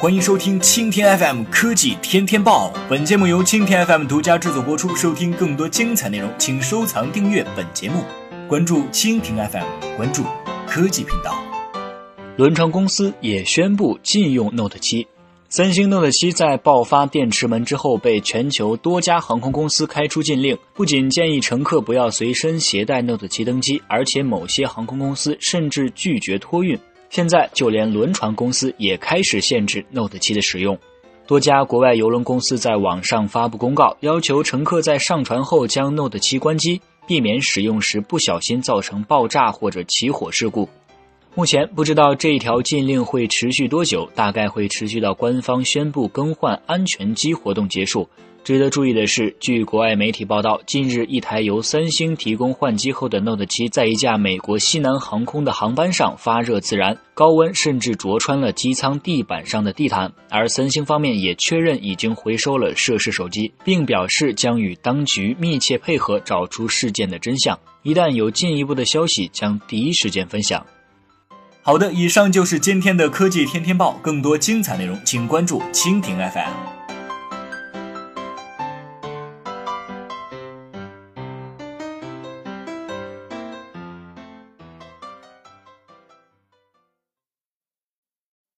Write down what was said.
欢迎收听蜻蜓 FM 科技天天报。本节目由蜻蜓 FM 独家制作播出。收听更多精彩内容，请收藏订阅本节目，关注蜻蜓 FM，关注科技频道。轮船公司也宣布禁用 Note 7。三星 Note 7在爆发电池门之后，被全球多家航空公司开出禁令，不仅建议乘客不要随身携带 Note 7登机，而且某些航空公司甚至拒绝托运。现在，就连轮船公司也开始限制 Note 7的使用。多家国外邮轮公司在网上发布公告，要求乘客在上船后将 Note 7关机，避免使用时不小心造成爆炸或者起火事故。目前不知道这一条禁令会持续多久，大概会持续到官方宣布更换安全机活动结束。值得注意的是，据国外媒体报道，近日一台由三星提供换机后的 Note 7，在一架美国西南航空的航班上发热自燃，高温甚至灼穿了机舱地板上的地毯。而三星方面也确认已经回收了涉事手机，并表示将与当局密切配合，找出事件的真相。一旦有进一步的消息，将第一时间分享。好的，以上就是今天的科技天天报，更多精彩内容，请关注蜻蜓 FM。